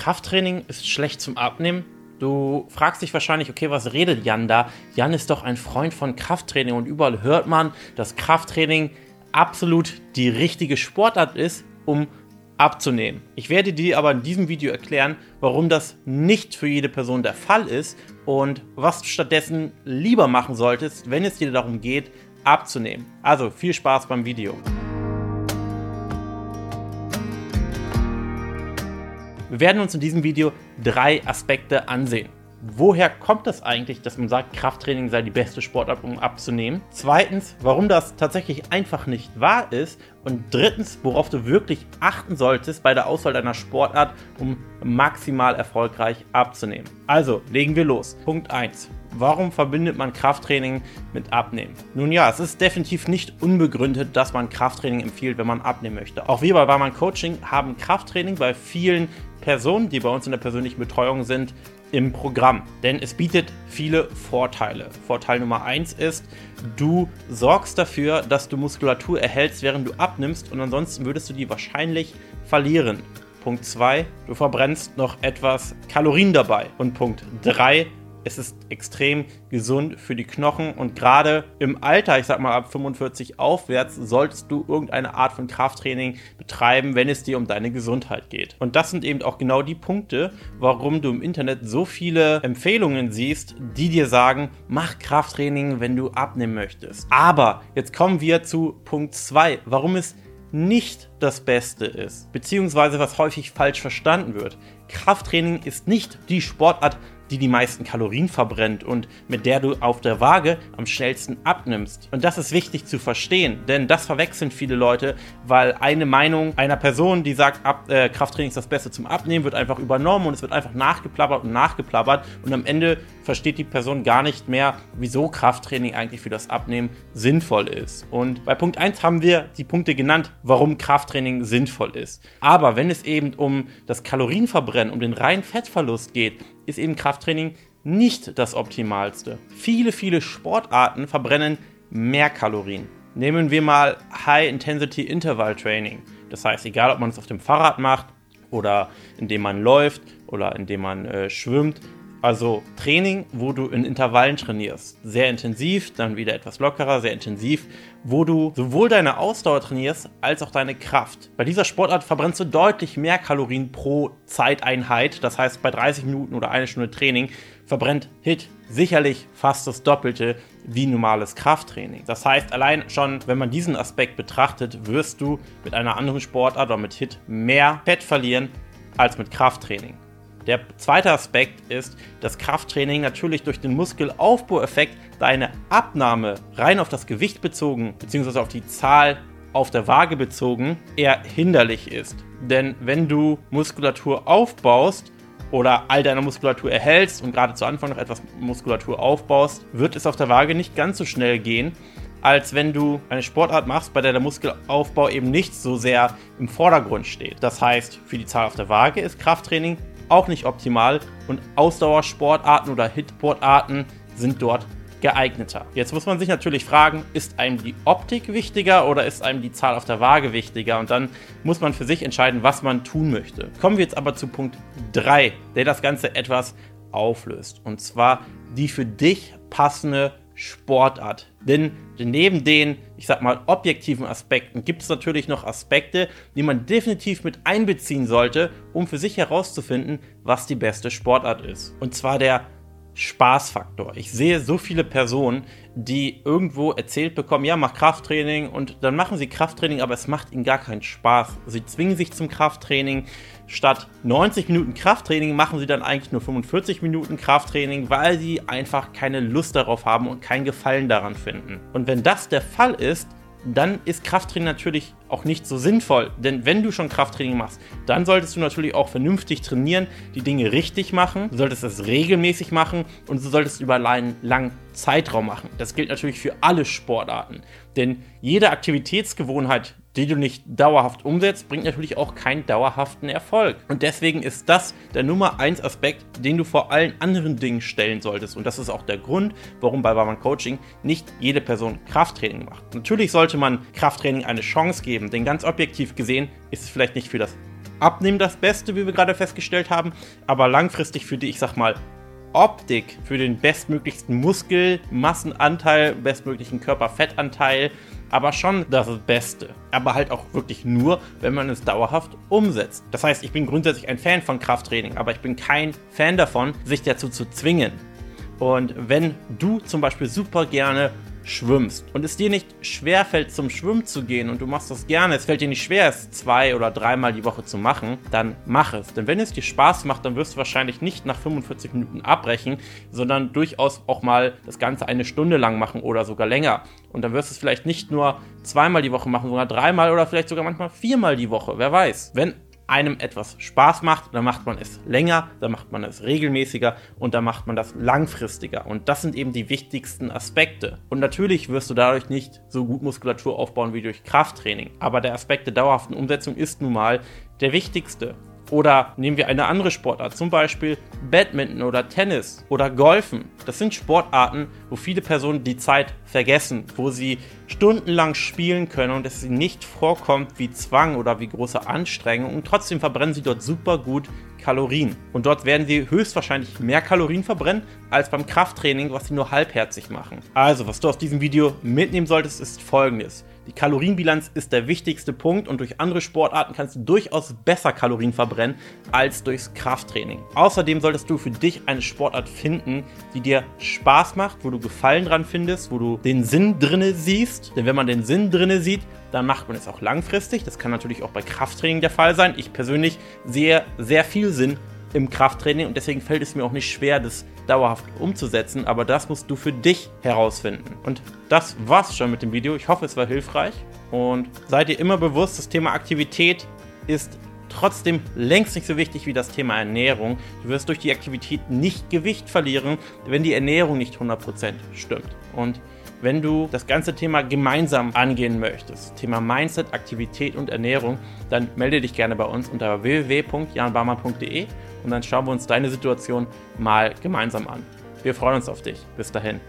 Krafttraining ist schlecht zum Abnehmen. Du fragst dich wahrscheinlich, okay, was redet Jan da? Jan ist doch ein Freund von Krafttraining und überall hört man, dass Krafttraining absolut die richtige Sportart ist, um abzunehmen. Ich werde dir aber in diesem Video erklären, warum das nicht für jede Person der Fall ist und was du stattdessen lieber machen solltest, wenn es dir darum geht, abzunehmen. Also viel Spaß beim Video. Wir werden uns in diesem Video drei Aspekte ansehen. Woher kommt das eigentlich, dass man sagt, Krafttraining sei die beste Sportart, um abzunehmen? Zweitens, warum das tatsächlich einfach nicht wahr ist. Und drittens, worauf du wirklich achten solltest bei der Auswahl deiner Sportart, um maximal erfolgreich abzunehmen. Also, legen wir los. Punkt 1. Warum verbindet man Krafttraining mit Abnehmen? Nun ja, es ist definitiv nicht unbegründet, dass man Krafttraining empfiehlt, wenn man abnehmen möchte. Auch wir bei Barmann Coaching haben Krafttraining bei vielen Personen, die bei uns in der persönlichen Betreuung sind, im Programm, denn es bietet viele Vorteile. Vorteil Nummer 1 ist, du sorgst dafür, dass du Muskulatur erhältst, während du abnimmst und ansonsten würdest du die wahrscheinlich verlieren. Punkt 2, du verbrennst noch etwas Kalorien dabei. Und Punkt 3, es ist extrem gesund für die Knochen und gerade im Alter, ich sag mal ab 45 aufwärts, solltest du irgendeine Art von Krafttraining betreiben, wenn es dir um deine Gesundheit geht. Und das sind eben auch genau die Punkte, warum du im Internet so viele Empfehlungen siehst, die dir sagen, mach Krafttraining, wenn du abnehmen möchtest. Aber jetzt kommen wir zu Punkt 2, warum es nicht das Beste ist, beziehungsweise was häufig falsch verstanden wird. Krafttraining ist nicht die Sportart, die die meisten Kalorien verbrennt und mit der du auf der Waage am schnellsten abnimmst. Und das ist wichtig zu verstehen, denn das verwechseln viele Leute, weil eine Meinung einer Person, die sagt, Ab äh, Krafttraining ist das Beste zum Abnehmen, wird einfach übernommen und es wird einfach nachgeplappert und nachgeplappert und am Ende versteht die Person gar nicht mehr, wieso Krafttraining eigentlich für das Abnehmen sinnvoll ist. Und bei Punkt 1 haben wir die Punkte genannt, warum Krafttraining sinnvoll ist. Aber wenn es eben um das Kalorienverbrennen, um den reinen Fettverlust geht, ist eben Krafttraining nicht das Optimalste. Viele, viele Sportarten verbrennen mehr Kalorien. Nehmen wir mal High-Intensity Interval Training. Das heißt, egal ob man es auf dem Fahrrad macht oder indem man läuft oder indem man äh, schwimmt, also Training, wo du in Intervallen trainierst. Sehr intensiv, dann wieder etwas lockerer, sehr intensiv, wo du sowohl deine Ausdauer trainierst als auch deine Kraft. Bei dieser Sportart verbrennst du deutlich mehr Kalorien pro Zeiteinheit. Das heißt, bei 30 Minuten oder eine Stunde Training verbrennt HIT sicherlich fast das Doppelte wie normales Krafttraining. Das heißt, allein schon, wenn man diesen Aspekt betrachtet, wirst du mit einer anderen Sportart oder mit HIT mehr Fett verlieren als mit Krafttraining. Der zweite Aspekt ist, dass Krafttraining natürlich durch den Muskelaufbaueffekt deine Abnahme rein auf das Gewicht bezogen, beziehungsweise auf die Zahl auf der Waage bezogen, eher hinderlich ist. Denn wenn du Muskulatur aufbaust oder all deine Muskulatur erhältst und gerade zu Anfang noch etwas Muskulatur aufbaust, wird es auf der Waage nicht ganz so schnell gehen, als wenn du eine Sportart machst, bei der der Muskelaufbau eben nicht so sehr im Vordergrund steht. Das heißt, für die Zahl auf der Waage ist Krafttraining auch nicht optimal und Ausdauersportarten oder Hitsportarten sind dort geeigneter. Jetzt muss man sich natürlich fragen, ist einem die Optik wichtiger oder ist einem die Zahl auf der Waage wichtiger? Und dann muss man für sich entscheiden, was man tun möchte. Kommen wir jetzt aber zu Punkt 3, der das Ganze etwas auflöst. Und zwar die für dich passende Sportart. Denn neben den, ich sag mal, objektiven Aspekten gibt es natürlich noch Aspekte, die man definitiv mit einbeziehen sollte, um für sich herauszufinden, was die beste Sportart ist. Und zwar der Spaßfaktor. Ich sehe so viele Personen, die irgendwo erzählt bekommen, ja, mach Krafttraining und dann machen sie Krafttraining, aber es macht ihnen gar keinen Spaß. Sie zwingen sich zum Krafttraining. Statt 90 Minuten Krafttraining machen sie dann eigentlich nur 45 Minuten Krafttraining, weil sie einfach keine Lust darauf haben und keinen Gefallen daran finden. Und wenn das der Fall ist, dann ist Krafttraining natürlich auch nicht so sinnvoll. Denn wenn du schon Krafttraining machst, dann solltest du natürlich auch vernünftig trainieren, die Dinge richtig machen. Du solltest es regelmäßig machen und du solltest über einen langen Zeitraum machen. Das gilt natürlich für alle Sportarten. Denn jede Aktivitätsgewohnheit, die du nicht dauerhaft umsetzt, bringt natürlich auch keinen dauerhaften Erfolg. Und deswegen ist das der Nummer 1 Aspekt, den du vor allen anderen Dingen stellen solltest. Und das ist auch der Grund, warum bei Barman Coaching nicht jede Person Krafttraining macht. Natürlich sollte man Krafttraining eine Chance geben, denn ganz objektiv gesehen ist es vielleicht nicht für das Abnehmen das Beste, wie wir gerade festgestellt haben, aber langfristig für die, ich sag mal, Optik, für den bestmöglichsten Muskelmassenanteil, bestmöglichen Körperfettanteil, aber schon das Beste. Aber halt auch wirklich nur, wenn man es dauerhaft umsetzt. Das heißt, ich bin grundsätzlich ein Fan von Krafttraining, aber ich bin kein Fan davon, sich dazu zu zwingen. Und wenn du zum Beispiel super gerne schwimmst und es dir nicht schwer fällt, zum Schwimmen zu gehen und du machst das gerne, es fällt dir nicht schwer, es zwei oder dreimal die Woche zu machen, dann mach es. Denn wenn es dir Spaß macht, dann wirst du wahrscheinlich nicht nach 45 Minuten abbrechen, sondern durchaus auch mal das Ganze eine Stunde lang machen oder sogar länger. Und dann wirst du es vielleicht nicht nur zweimal die Woche machen, sondern dreimal oder vielleicht sogar manchmal viermal die Woche. Wer weiß. Wenn einem etwas Spaß macht, dann macht man es länger, dann macht man es regelmäßiger und dann macht man das langfristiger. Und das sind eben die wichtigsten Aspekte. Und natürlich wirst du dadurch nicht so gut Muskulatur aufbauen wie durch Krafttraining. Aber der Aspekt der dauerhaften Umsetzung ist nun mal der wichtigste. Oder nehmen wir eine andere Sportart, zum Beispiel Badminton oder Tennis oder Golfen. Das sind Sportarten, wo viele Personen die Zeit vergessen, wo sie stundenlang spielen können und es ihnen nicht vorkommt wie Zwang oder wie große Anstrengung und trotzdem verbrennen sie dort super gut Kalorien. Und dort werden sie höchstwahrscheinlich mehr Kalorien verbrennen als beim Krafttraining, was sie nur halbherzig machen. Also, was du aus diesem Video mitnehmen solltest, ist folgendes. Die Kalorienbilanz ist der wichtigste Punkt und durch andere Sportarten kannst du durchaus besser Kalorien verbrennen als durchs Krafttraining. Außerdem solltest du für dich eine Sportart finden, die dir Spaß macht, wo du Gefallen dran findest, wo du den Sinn drinne siehst. Denn wenn man den Sinn drinne sieht, dann macht man es auch langfristig. Das kann natürlich auch bei Krafttraining der Fall sein. Ich persönlich sehe sehr viel Sinn im Krafttraining und deswegen fällt es mir auch nicht schwer, das dauerhaft umzusetzen, aber das musst du für dich herausfinden. Und das war's schon mit dem Video. Ich hoffe, es war hilfreich und seid ihr immer bewusst, das Thema Aktivität ist trotzdem längst nicht so wichtig wie das Thema Ernährung. Du wirst durch die Aktivität nicht Gewicht verlieren, wenn die Ernährung nicht 100% stimmt. Und wenn du das ganze Thema gemeinsam angehen möchtest, Thema Mindset, Aktivität und Ernährung, dann melde dich gerne bei uns unter www.janbarmann.de und dann schauen wir uns deine Situation mal gemeinsam an. Wir freuen uns auf dich. Bis dahin.